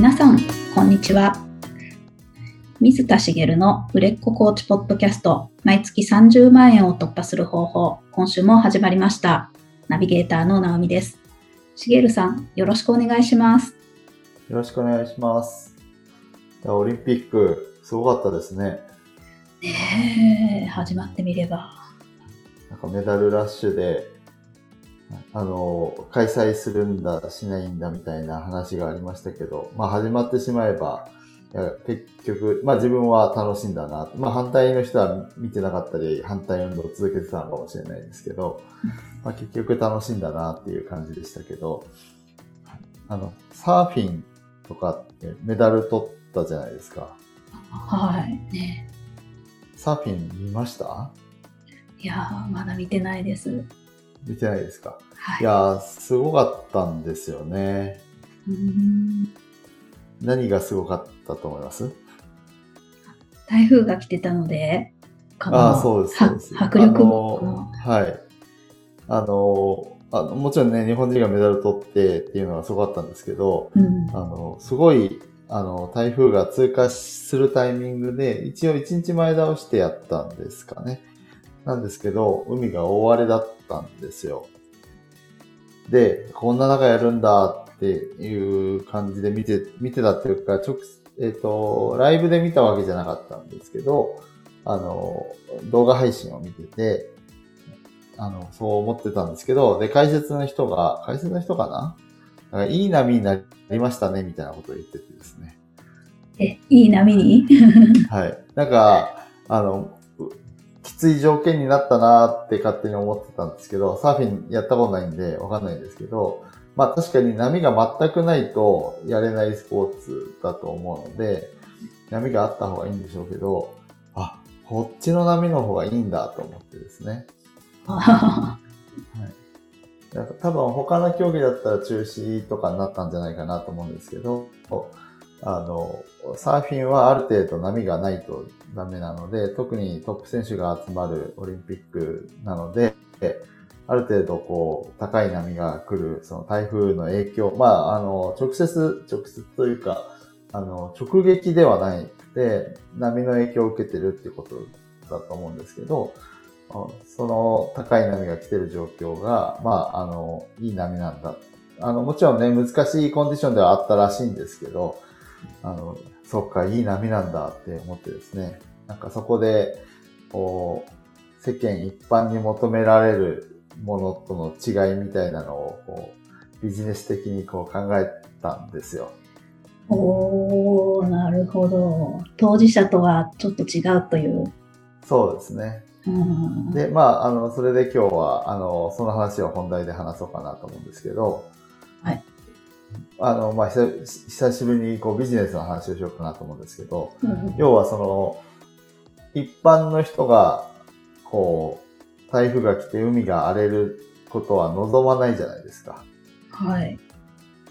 皆さん、こんにちは。水田茂の売れっ子コーチポッドキャスト、毎月30万円を突破する方法、今週も始まりました。ナビゲーターの直美です。茂さん、よろしくお願いします。よろしくお願いします。オリンピック、すごかったですね。ねえ、始まってみれば。なんかメダルラッシュで、あの、開催するんだ、しないんだみたいな話がありましたけど、まあ始まってしまえば、いや結局、まあ自分は楽しんだな。まあ反対の人は見てなかったり、反対運動を続けてたのかもしれないですけど、まあ結局楽しんだなっていう感じでしたけど、あの、サーフィンとかってメダル取ったじゃないですか。はい。ねサーフィン見ました？いやー、まだ見てないです。見てないですか？はいいやー、すごかったんですよね。何がすごかったと思います？台風が来てたので、ああ、そうです、そうです。は迫力あものはい。あのあの、もちろんね、日本人がメダル取ってっていうのはすごかったんですけど、うんあの、すごい、あの、台風が通過するタイミングで、一応1日前倒してやったんですかね。なんですけど、海が大荒れだったんですよ。で、こんな中やるんだっていう感じで見て、見てたっていうか、直、えっ、と、ライブで見たわけじゃなかったんですけど、あの、動画配信を見てて、あの、そう思ってたんですけど、で、解説の人が、解説の人かな？なんかいい波になりましたね、みたいなことを言っててですね。え、いい波に？はい。なんか、あの、つい条件になったなーって勝手に思ってたんですけど、サーフィンやったことないんでわかんないんですけど、まあ確かに波が全くないとやれないスポーツだと思うので、波があった方がいいんでしょうけど、あ、こっちの波の方がいいんだと思ってですね。なんか多分他の競技だったら中止とかになったんじゃないかなと思うんですけど、あの、サーフィンはある程度波がないとダメなので、特にトップ選手が集まるオリンピックなので、ある程度こう、高い波が来る、その台風の影響、まあ、あの、直接、直接というか、あの、直撃ではないくて、波の影響を受けてるってことだと思うんですけど、その高い波が来てる状況が、まあ、あの、いい波なんだ。あの、もちろんね、難しいコンディションではあったらしいんですけど、あの、そっか、いい波なんだって思ってですね。なんかそこで、こう、世間一般に求められるものとの違いみたいなのを、こう、ビジネス的にこう考えたんですよ。おー、なるほど。当事者とはちょっと違うという。そうですね。うんで、まあ、あの、それで今日は、あの、その話を本題で話そうかなと思うんですけど、はい。あの、まあ、久久しぶりにこうビジネスの話をしようかなと思うんですけど、うん要はその、一般の人が、こう、台風が来て海が荒れることは望まないじゃないですか。はい。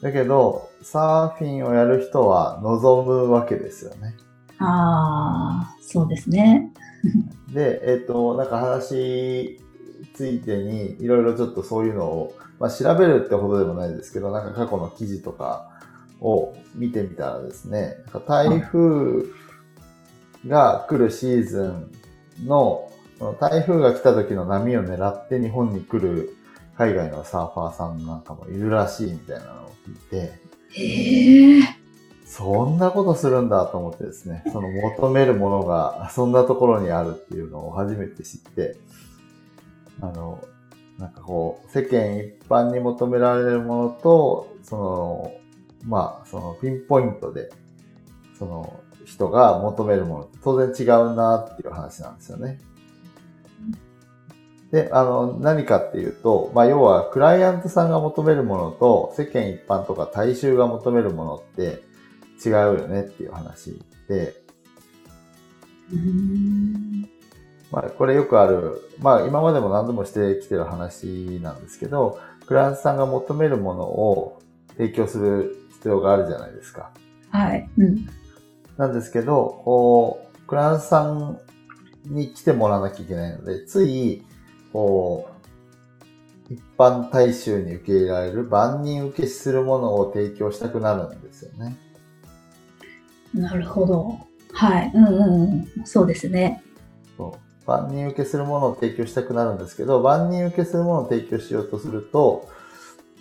だけど、サーフィンをやる人は望むわけですよね。あー、そうですね。で、えっ、と、なんか話ついてに、いろいろちょっとそういうのを、まあ調べるってほどでもないですけど、なんか過去の記事とかを見てみたらですね、なんか台風が来るシーズンの、台風が来た時の波を狙って日本に来る海外のサーファーさんなんかもいるらしいみたいなのを聞いて、へー。そんなことするんだと思ってですね、その求めるものがそんなところにあるっていうのを初めて知って、あの、なんかこう、世間一般に求められるものと、その、まあ、そのピンポイントで、その人が求めるもの当然違うなっていう話なんですよね。で、あの、何かっていうと、まあ、要は、クライアントさんが求めるものと、世間一般とか大衆が求めるものって違うよねっていう話で、まあ、これよくある、まあ、今までも何度もしてきてる話なんですけど、クライアントさんが求めるものを提供する必要があるじゃないですか。はい。うん。なんですけど、こう、クライアントさんに来てもらわなきゃいけないので、つい、こう、一般大衆に受け入れられる万人受けするものを提供したくなるんですよね。なるほど。はい。うんうんうん。そうですね。万人受けするものを提供したくなるんですけど、万人受けするものを提供しようとすると、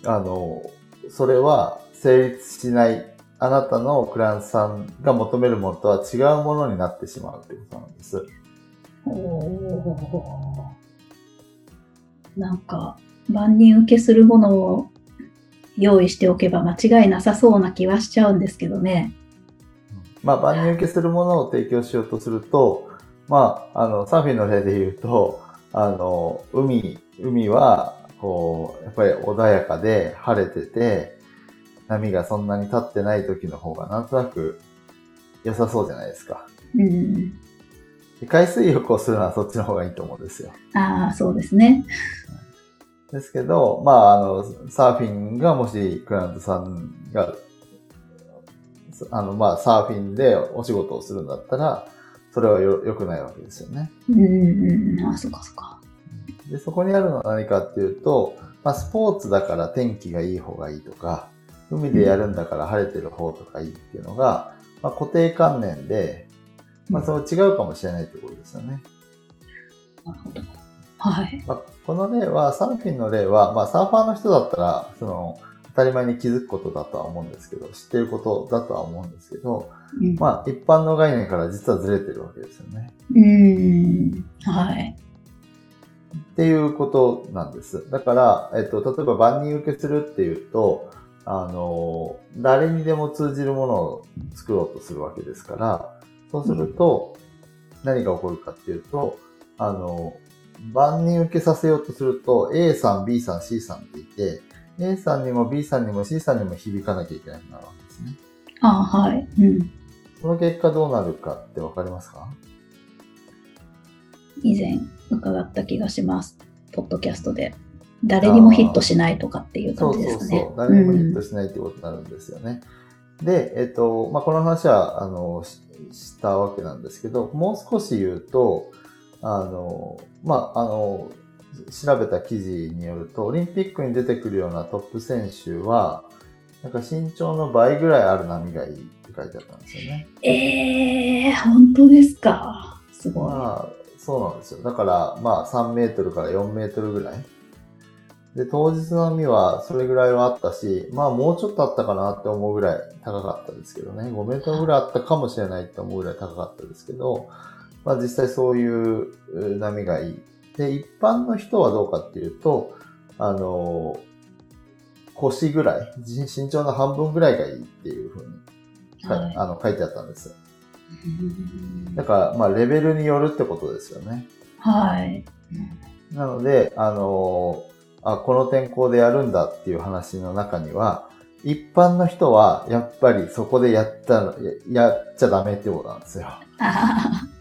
あの、それは成立しない、あなたのクライアントさんが求めるものとは違うものになってしまうということなんです。おお。なんか、万人受けするものを用意しておけば間違いなさそうな気はしちゃうんですけどね。まあ、万人受けするものを提供しようとすると、まあ、あの、サーフィンの例で言うと、あの、海、海は、こう、やっぱり穏やかで晴れてて、波がそんなに立ってない時の方がなんとなく良さそうじゃないですか。うん。で海水浴をするのはそっちの方がいいと思うんですよ。ああ、そうですね。ですけど、まあ、あの、サーフィンがもしクライアントさんが、あの、まあ、サーフィンでお仕事をするんだったら、それはよ良くないわけですよね。うんうんうん。あ、そっかそっか。で、そこにあるのは何かっていうと、まあ、スポーツだから天気がいい方がいいとか、海でやるんだから晴れてる方とかいいっていうのが、まあ、固定観念で、まあ、その違うかもしれないってことですよね。なるほど。はい。まあ、この例は、サーフィンの例は、まあ、サーファーの人だったら、その、当たり前に気づくことだとは思うんですけど、知ってることだとは思うんですけど、うん、まあ、一般の概念から実はずれてるわけですよね。うん。はい。っていうことなんです。だから、えっと、例えば万人受けするっていうと、あの、誰にでも通じるものを作ろうとするわけですから、そうすると、何が起こるかっていうと、あの、万人受けさせようとすると、A さん、B さん、C さんっていて、A さんにも B さんにも C さんにも響かなきゃいけなくなるわけですね。あはい。うん。その結果どうなるかってわかりますか？以前伺った気がします。ポッドキャストで。誰にもヒットしないとかっていうそう感じですかね。そうそう。誰にもヒットしないってことになるんですよね。で、えっと、まあ、この話は、あの、ししたわけなんですけど、もう少し言うと、あの、まあ、あの、調べた記事によると、オリンピックに出てくるようなトップ選手は、なんか身長の倍ぐらいある波がいいって書いてあったんですよね。えー、本当ですか？すごい。まあ、そうなんですよ。だから、まあ、3メートルから4メートルぐらい。で、当日の波はそれぐらいはあったし、まあ、もうちょっとあったかなって思うぐらい高かったですけどね。5メートルぐらいあったかもしれないって思うぐらい高かったですけど、まあ、実際そういうう波がいい。で、一般の人はどうかっていうと、あの、腰ぐらい、身長の半分ぐらいがいいっていうふうに、かはいあの書いてあったんです。うんだから、まあ、レベルによるってことですよね。はい。なので、あのあ、この天候でやるんだっていう話の中には、一般の人はやっぱりそこでやったの、ややっちゃダメってことなんですよ。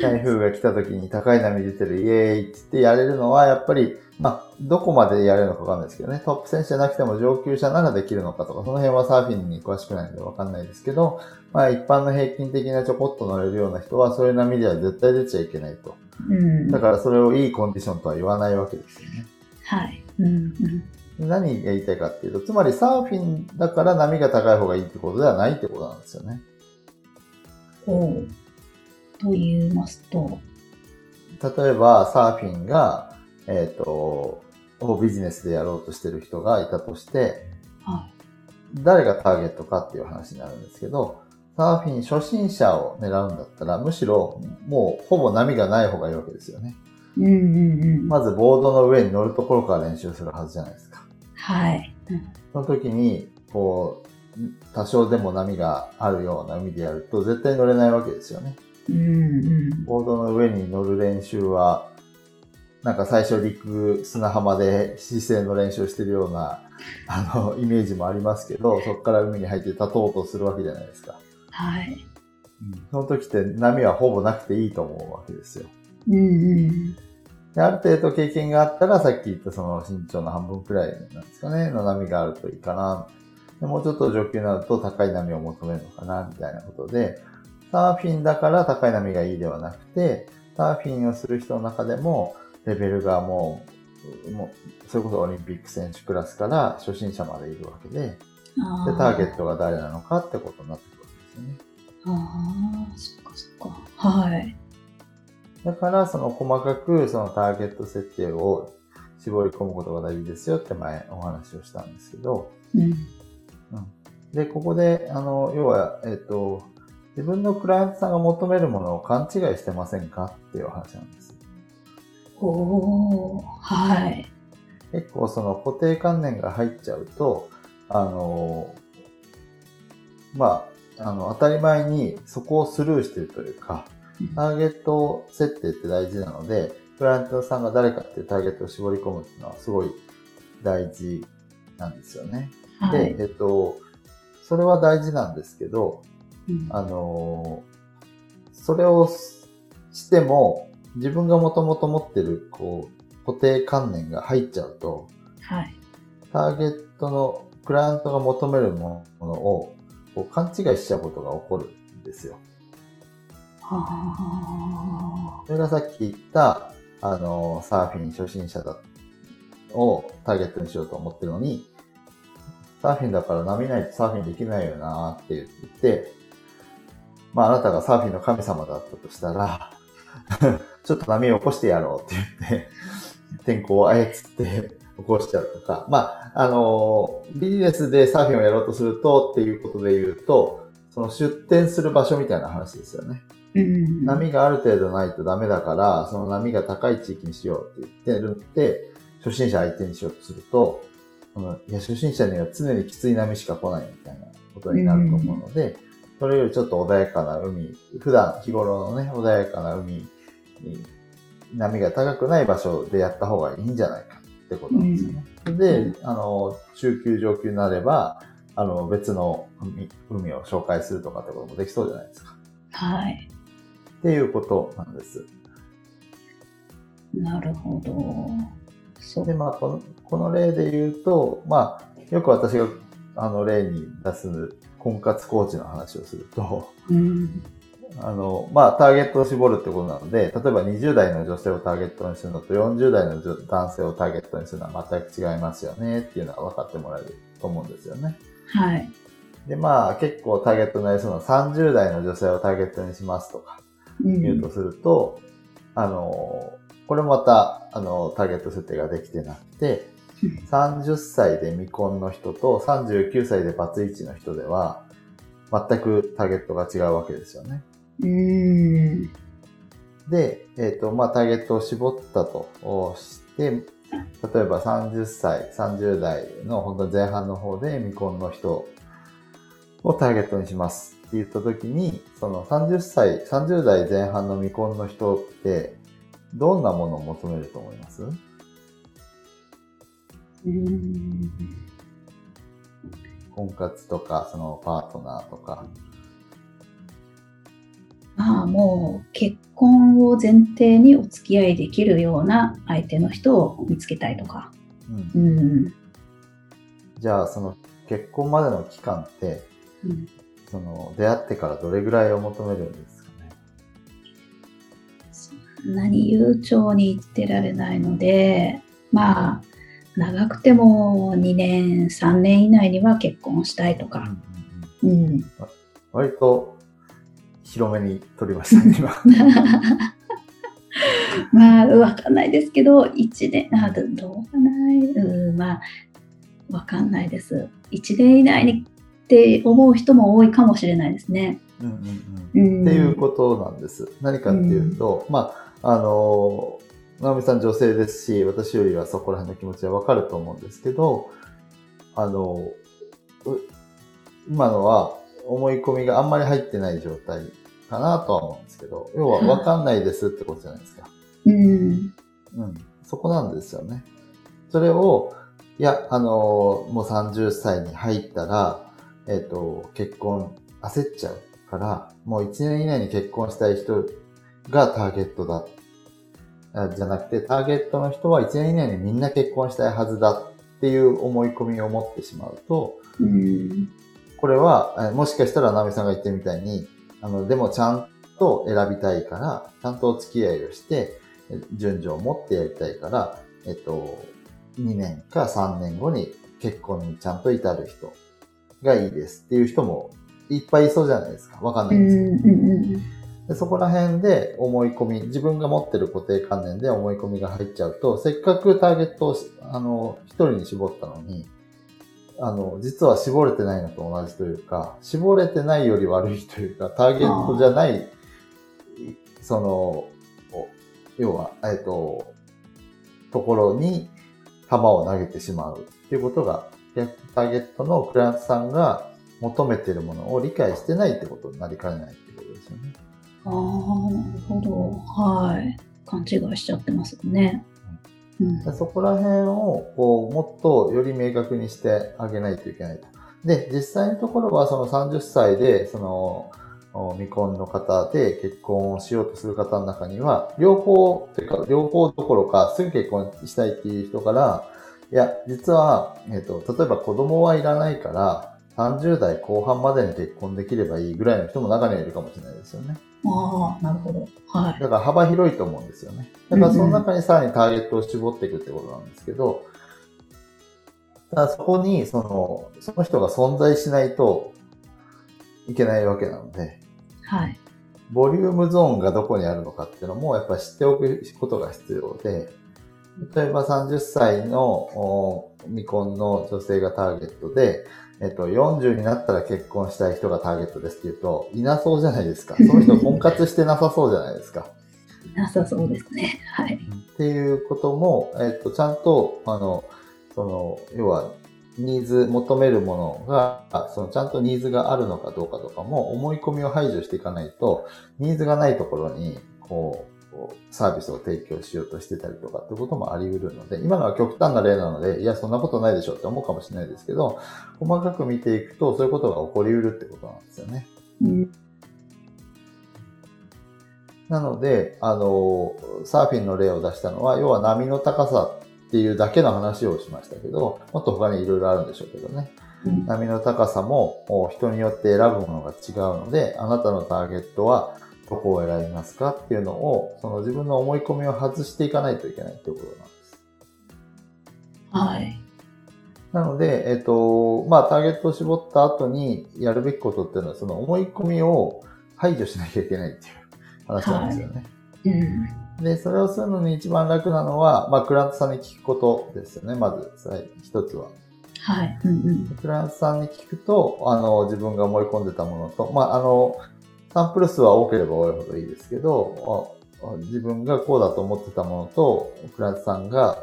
あ台風が来た時に高い波出てるイエーイって言ってやれるのは、やっぱり、まあ、どこまでやれるのかわかんないですけどね。トップ選手じゃなくても上級者ならできるのかとか、その辺はサーフィンに詳しくないのでわかんないですけど、まあ一般の平均的なちょこっと乗れるような人は、そういう波では絶対出ちゃいけないと。ーうん。だからそれをいいコンディションとは言わないわけですよね。はい。うんうん。何が言いたいかっていうと、つまりサーフィンだから波が高い方がいいってことではないってことなんですよね。おうと言いますと、例えばサーフィンが、えっ、と、をビジネスでやろうとしてる人がいたとして、は誰がターゲットかっていう話になるんですけど、サーフィン初心者を狙うんだったら、むしろもうほぼ波がない方がいいわけですよね。い。うんうんうん。まずボードの上に乗るところから練習するはずじゃないですか。はい。うんその時に、こう、多少でも波があるような海でやると絶対乗れないわけですよね。うんうん。ボードの上に乗る練習は、なんか最初陸、砂浜で姿勢の練習をしてるような、あの、イメージもありますけど、そこから海に入って立とうとするわけじゃないですか。はい。その時って波はほぼなくていいと思うわけですよ。うんうん。である程度経験があったら、さっき言ったその身長の半分くらいなんですかね、の波があるといいかな。でもうちょっと上級になると高い波を求めるのかな、みたいなことで、サーフィンだから高い波がいいではなくて、サーフィンをする人の中でも、レベルがもう、もう、それこそオリンピック選手クラスから初心者までいるわけで、で、あターゲットが誰なのかってことになってくるわけですよね。ああ、そっかそっか。はい。だから、その細かくそのターゲット設定を絞り込むことが大事ですよって前お話をしたんですけど、うん。で、ここで、あの、要は、えっ、と、自分のクライアントさんが求めるものを勘違いしてませんかっていう話なんです。おー、はい。結構その固定観念が入っちゃうと、あの、まあ、あの、当たり前にそこをスルーしてるというか、ターゲット設定って大事なので、クライアントさんが誰かっていうターゲットを絞り込むっていうのはすごい大事なんですよね。はい。で、えっと、それは大事なんですけど、うんあのそれをしても、自分がもともと持ってる、こう、固定観念が入っちゃうと、はい。ターゲットの、クライアントが求めるものを、こう勘違いしちゃうことが起こるんですよ。あそれがさっき言った、あの、サーフィン初心者だ、をターゲットにしようと思ってるのに、サーフィンだから波ないとサーフィンできないよなって言って、まああなたがサーフィンの神様だったとしたら、ちょっと波を起こしてやろうって言って、天候を操って起こしちゃうとか、まあ、あの、ビジネスでサーフィンをやろうとするとっていうことで言うと、その出店する場所みたいな話ですよね。ーうん。波がある程度ないとダメだから、その波が高い地域にしようって言ってるって、初心者相手にしようとすると、いや初心者には常にきつい波しか来ないみたいなことになると思うので、それよりちょっと穏やかな海、普段日頃のね、穏やかな海に波が高くない場所でやった方がいいんじゃないかってことなんですよね。で、あの、中級上級になれば、あの、別の海海を紹介するとかってこともできそうじゃないですか。はい。っていうことなんです。なるほど。そうで、まあ、この、この例で言うと、まあ、よく私が、あの、例に出す、婚活コーチの話をすると、うん。あの、まあ、ターゲットを絞るってことなので、例えば20代の女性をターゲットにするのと40代の女男性をターゲットにするのは全く違いますよねっていうのが分かってもらえると思うんですよね。はい。で、まあ、結構ターゲットになりそうな30代の女性をターゲットにしますとかうん言うとすると、あの、これまた、あの、ターゲット設定ができてなくて、30歳で未婚の人と39歳でバツイチの人では、全くターゲットが違うわけですよね。うん。で、えっ、と、まあ、ターゲットを絞ったとして、例えば30歳、30代の本当に前半の方で未婚の人をターゲットにしますって言った時に、その30歳、30代前半の未婚の人って、どんなものを求めると思います？うん。婚活とか、そのパートナーとか。まあもう結婚を前提にお付き合いできるような相手の人を見つけたいとか。うんうん。じゃあ、その結婚までの期間って、うんその出会ってからどれぐらいを求めるんですかね？そんなに悠長に言ってられないので、まあ、長くても2年、3年以内には結婚したいとか。うん。割と広めに取りましたね、今。まあ、わかんないですけど、1年、あ、どどうかない、うん、まあ、わかんないです。1年以内にって思う人も多いかもしれないですね。うんうんうんうん。っていうことなんです。何かっていうと、まあ、あの、直美さん女性ですし、私よりはそこら辺の気持ちはわかると思うんですけど、あの、う今のは思い込みがあんまり入ってない状態かなとは思うんですけど、要はわかんないですってことじゃないですか。うん。うん。そこなんですよね。それを、いや、あのもう30歳に入ったら、えっ、と、結婚焦っちゃうから、もう1年以内に結婚したい人がターゲットだ。あじゃなくて、ターゲットの人は1年以内にみんな結婚したいはずだっていう思い込みを持ってしまうと、うん。これは、もしかしたら、ナミさんが言ってるみたいに、あの、でもちゃんと選びたいから、ちゃんとお付き合いをして、順序を持ってやりたいから、えっと、2年か3年後に結婚にちゃんと至る人がいいですっていう人もいっぱいいそうじゃないですか。わかんないんですけど。でそこら辺で思い込み、自分が持ってる固定観念で思い込みが入っちゃうと、せっかくターゲットを、あの、一人に絞ったのに、あの、実は絞れてないのと同じというか、絞れてないより悪いというか、ターゲットじゃない、その、要は、えっと、ところに球を投げてしまうっていうことが、ターゲットのクライアントさんが求めているものを理解してないってことになりかねないってことですよね。ああ、なるほど。はい。勘違いしちゃってますね。うん、そこら辺をこうもっとより明確にしてあげないといけないと。で、実際のところはその30歳で、その、未婚の方で結婚をしようとする方の中には、両方、というか、両方どころか、すぐ結婚したいっていう人から、いや、実は、えっ、ー、と、例えば子供はいらないから、30代後半までに結婚できればいいぐらいの人も中にはいるかもしれないですよね。ああ、なるほど。はい。だから幅広いと思うんですよね。だからその中にさらにターゲットを絞っていくってことなんですけど、ただそこに、その、その人が存在しないといけないわけなので、はい。ボリュームゾーンがどこにあるのかっていうのもやっぱ知っておくことが必要で、例えば30歳の未婚の女性がターゲットで、えっと、40になったら結婚したい人がターゲットですって言うと、いなそうじゃないですか。その人婚活してなさそうじゃないですか。いなさそうですね。はい。っていうことも、えっと、ちゃんと、あの、その、要は、ニーズ、求めるものが、そのちゃんとニーズがあるのかどうかとかも思い込みを排除していかないと、ニーズがないところに、こう、サービスを提供しようとしてたりとかってこともあり得るので、今のは極端な例なので、いや、そんなことないでしょって思うかもしれないですけど、細かく見ていくと、そういうことが起こり得るってことなんですよね。うん、なので、あの、サーフィンの例を出したのは、要は波の高さっていうだけの話をしましたけど、もっと他にいろいろあるんでしょうけどね。うん、波の高さも人によって選ぶものが違うので、あなたのターゲットはどこを選びますかっていうのを、その自分の思い込みを外していかないといけないっていうことなんです。はい。なので、えっ、と、まあ、ターゲットを絞った後にやるべきことっていうのは、その思い込みを排除しなきゃいけないっていう話なんですよね。はい、うんで、それをするのに一番楽なのは、まあ、クラントさんに聞くことですよね、まず、一つは。はい。うんうん、クラントさんに聞くと、あの、自分が思い込んでたものと、まあ、あの、サンプル数は多ければ多いほどいいですけど、自分がこうだと思ってたものと、クライアントさんが、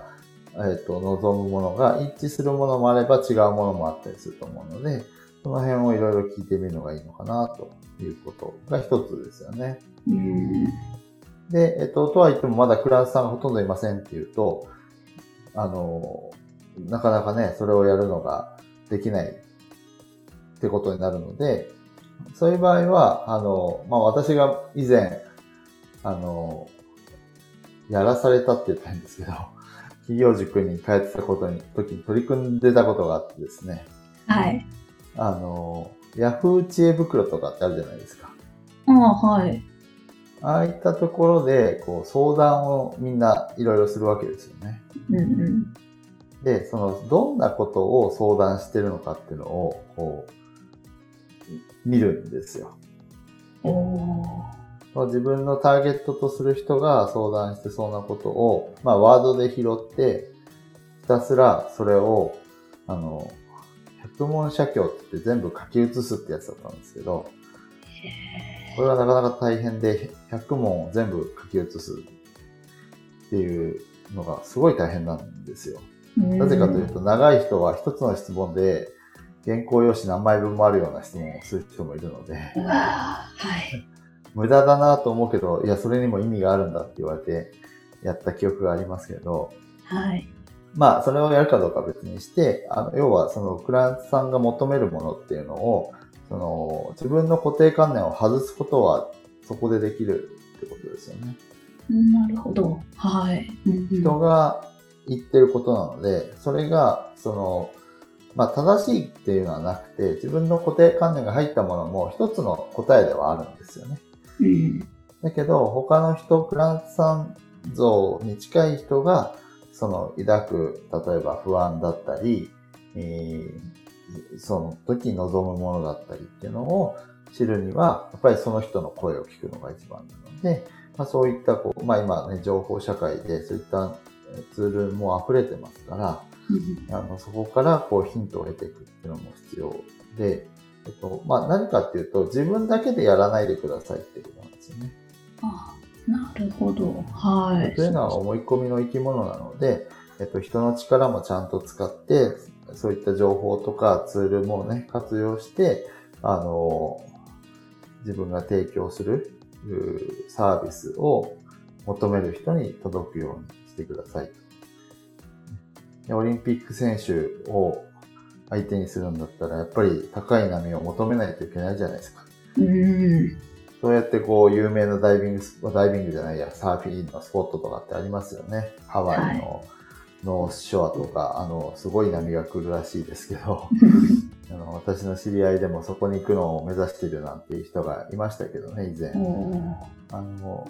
えっ、ー、と、望むものが一致するものもあれば違うものもあったりすると思うので、その辺をいろいろ聞いてみるのがいいのかな、ということが一つですよね。うんで、えっと、とは言ってもまだクライアントさんがほとんどいませんっていうと、あの、なかなかね、それをやるのができないってことになるので、そういう場合は、あの、まあ、私が以前、あの、やらされたって言ったんですけど、企業塾に通ってたことに、時に取り組んでたことがあってですね。はい。あの、ヤフー知恵袋とかってあるじゃないですか。ああ、はい。ああいったところで、こう、相談をみんないろいろするわけですよね。うんうん、で、その、どんなことを相談してるのかっていうのを、こう、見るんですよ。自分のターゲットとする人が相談してそうなことを、まあ、ワードで拾って、ひたすらそれを、あの、百問写経って言って全部書き写すってやつだったんですけど、これはなかなか大変で、100問全部書き写すっていうのがすごい大変なんですよ。なぜかというと、長い人は一つの質問で、原稿用紙何枚分もあるような質問をする人もいるので、はい、無駄だなと思うけど、いや、それにも意味があるんだって言われて、やった記憶がありますけど、はい。まあ、それをやるかどうか別にして、あの、要は、その、クライアントさんが求めるものっていうのを、その、自分の固定観念を外すことはそこでできるってことですよね。なるほど。はい。人が言ってることなので、それが、その、まあ、正しいっていうのはなくて、自分の固定観念が入ったものも一つの答えではあるんですよね。うん、だけど、他の人、クランツさん像に近い人が、その抱く、例えば不安だったり、えー、その時望むものだったりっていうのを知るには、やっぱりその人の声を聞くのが一番なので、まあ、そういったこう、まあ今ね、情報社会でそういったツールも溢れてますから、あのそこからこうヒントを得ていくっていうのも必要で、えっと、まあ何かっていうと、自分だけでやらないでくださいっていうことなんですよね。あなるほど。はい。というのは思い込みの生き物なので、えっと、人の力もちゃんと使って、そういった情報とかツールもね、活用して、あの、自分が提供するサービスを求める人に届くようにしてください。オリンピック選手を相手にするんだったら、やっぱり高い波を求めないといけないじゃないですか。うん。そうやってこう、有名なダイビング、ダイビングじゃないや、サーフィンのスポットとかってありますよね。ハワイの、ノースショアとか、あの、すごい波が来るらしいですけど、あの私の知り合いでもそこに行くのを目指しているなんていう人がいましたけどね、以前。あの、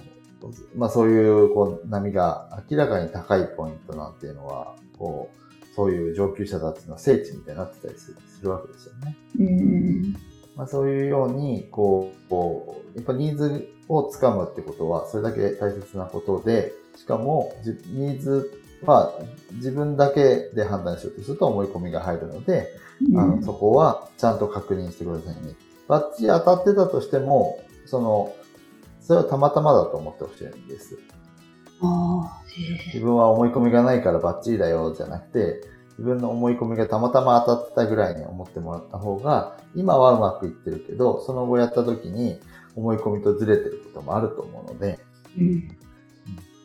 まあそういうこう波が明らかに高いポイントなんていうのは、こう、そういう上級者たちの聖地みたいになってたりするわけですよね。うんまあ、そういうように、こう、こう、やっぱニーズをつかむってことは、それだけ大切なことで、しかも、ニーズは自分だけで判断しようとすると思い込みが入るので、うん、あのそこはちゃんと確認してくださいね。バッチリ当たってたとしても、その、それはたまたまだと思ってほしいんです。自分は思い込みがないからバッチリだよじゃなくて、自分の思い込みがたまたま当たってたぐらいに思ってもらった方が、今はうまくいってるけど、その後やった時に思い込みとずれてることもあると思うので、うん、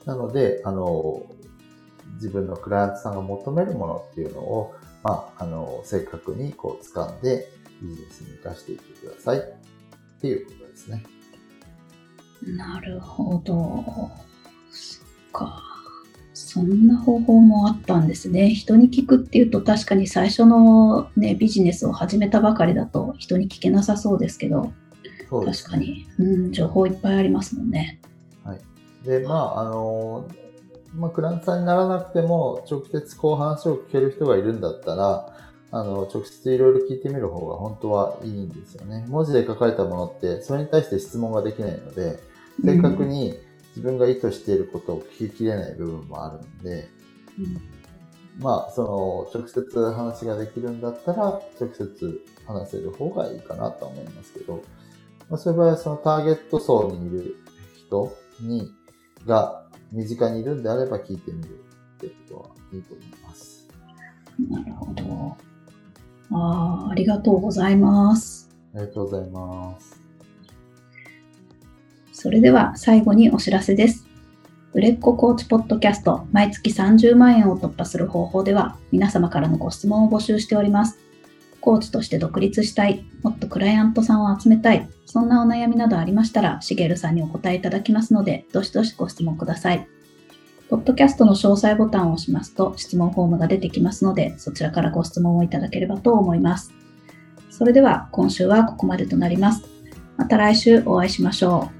なので、あの、自分のクライアントさんが求めるものっていうのを、まあ、あの、正確にこう掴んでビジネスに活かしていってくださいっていうことですね。なるほど。そっか。そんな方法もあったんですね。人に聞くっていうと確かに最初の、ね、ビジネスを始めたばかりだと人に聞けなさそうですけど、確かに、うん、情報いっぱいありますもんね。はい。で、まあ、あの、まあ、クラントさんにならなくても、直接こう話を聞ける人がいるんだったら、あの、直接いろいろ聞いてみる方が本当はいいんですよね。文字で書かれたものって、それに対して質問ができないので、正確に自分が意図していることを聞ききれない部分もあるんで、うん、まあ、その、直接話ができるんだったら、直接話せる方がいいかなと思いますけど、まあ、そういう場合はそのターゲット層にいる人に、が身近にいるんであれば聞いてみるってことはいいと思います。なるほど。ああ、ありがとうございます。ありがとうございます。それでは最後にお知らせです。売れっ子コーチポッドキャスト毎月30万円を突破する方法では皆様からのご質問を募集しております。コーチとして独立したい、もっとクライアントさんを集めたい、そんなお悩みなどありましたら、しげるさんにお答えいただきますので、どしどしご質問ください。ポッドキャストの詳細ボタンを押しますと質問フォームが出てきますので、そちらからご質問をいただければと思います。それでは今週はここまでとなります。また来週お会いしましょう。